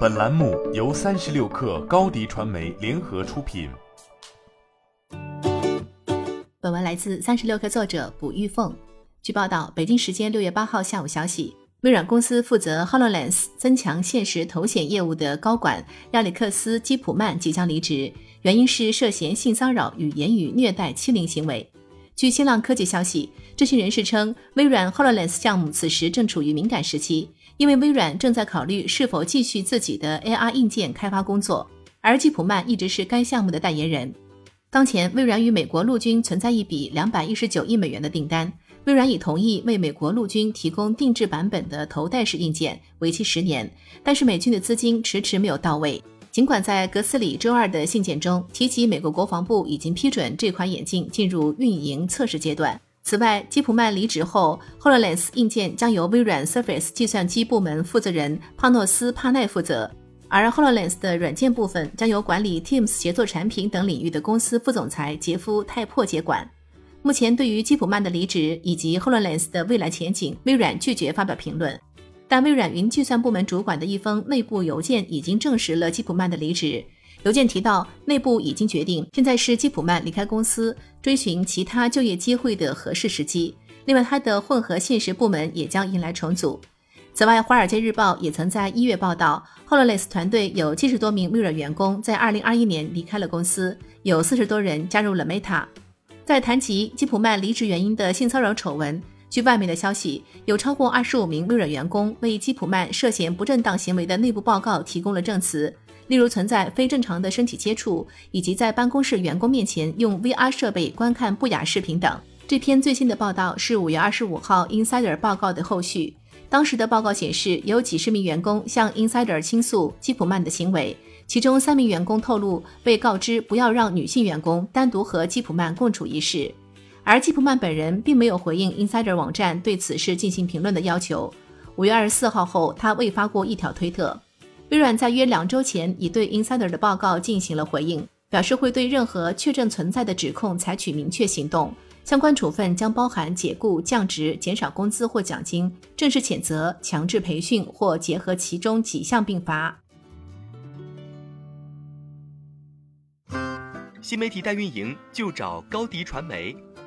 本栏目由三十六氪高低传媒联合出品。本文来自三十六氪作者卜玉凤。据报道，北京时间六月八号下午消息，微软公司负责 Hololens 增强现实头显业务的高管亚历克斯·基普曼即将离职，原因是涉嫌性骚扰与言语虐待欺凌行为。据新浪科技消息，知情人士称，微软 Hololens 项目此时正处于敏感时期，因为微软正在考虑是否继续自己的 AR 硬件开发工作，而吉普曼一直是该项目的代言人。当前，微软与美国陆军存在一笔两百一十九亿美元的订单，微软已同意为美国陆军提供定制版本的头戴式硬件，为期十年，但是美军的资金迟迟没有到位。尽管在格斯里周二的信件中提及，美国国防部已经批准这款眼镜进入运营测试阶段。此外，基普曼离职后，Hololens 硬件将由微软 Surface 计算机部门负责人帕诺斯·帕奈负责，而 Hololens 的软件部分将由管理 Teams 协作产品等领域的公司副总裁杰夫·泰珀接管。目前，对于基普曼的离职以及 Hololens 的未来前景，微软拒绝发表评论。但微软云计算部门主管的一封内部邮件已经证实了基普曼的离职。邮件提到，内部已经决定，现在是基普曼离开公司、追寻其他就业机会的合适时机。另外，他的混合现实部门也将迎来重组。此外，《华尔街日报》也曾在一月报道，Hololens 团队有七十多名微软员工在二零二一年离开了公司，有四十多人加入了 Meta。在谈及基普曼离职原因的性骚扰丑闻。据外媒的消息，有超过二十五名微软员工为基普曼涉嫌不正当行为的内部报告提供了证词，例如存在非正常的身体接触，以及在办公室员工面前用 VR 设备观看不雅视频等。这篇最新的报道是五月二十五号 Insider 报告的后续。当时的报告显示，有几十名员工向 Insider 倾诉基普曼的行为，其中三名员工透露被告知不要让女性员工单独和基普曼共处一室。而基普曼本人并没有回应 Insider 网站对此事进行评论的要求。五月二十四号后，他未发过一条推特。微软在约两周前已对 Insider 的报告进行了回应，表示会对任何确证存在的指控采取明确行动，相关处分将包含解雇、降职、减少工资或奖金、正式谴责、强制培训或结合其中几项并罚。新媒体代运营就找高迪传媒。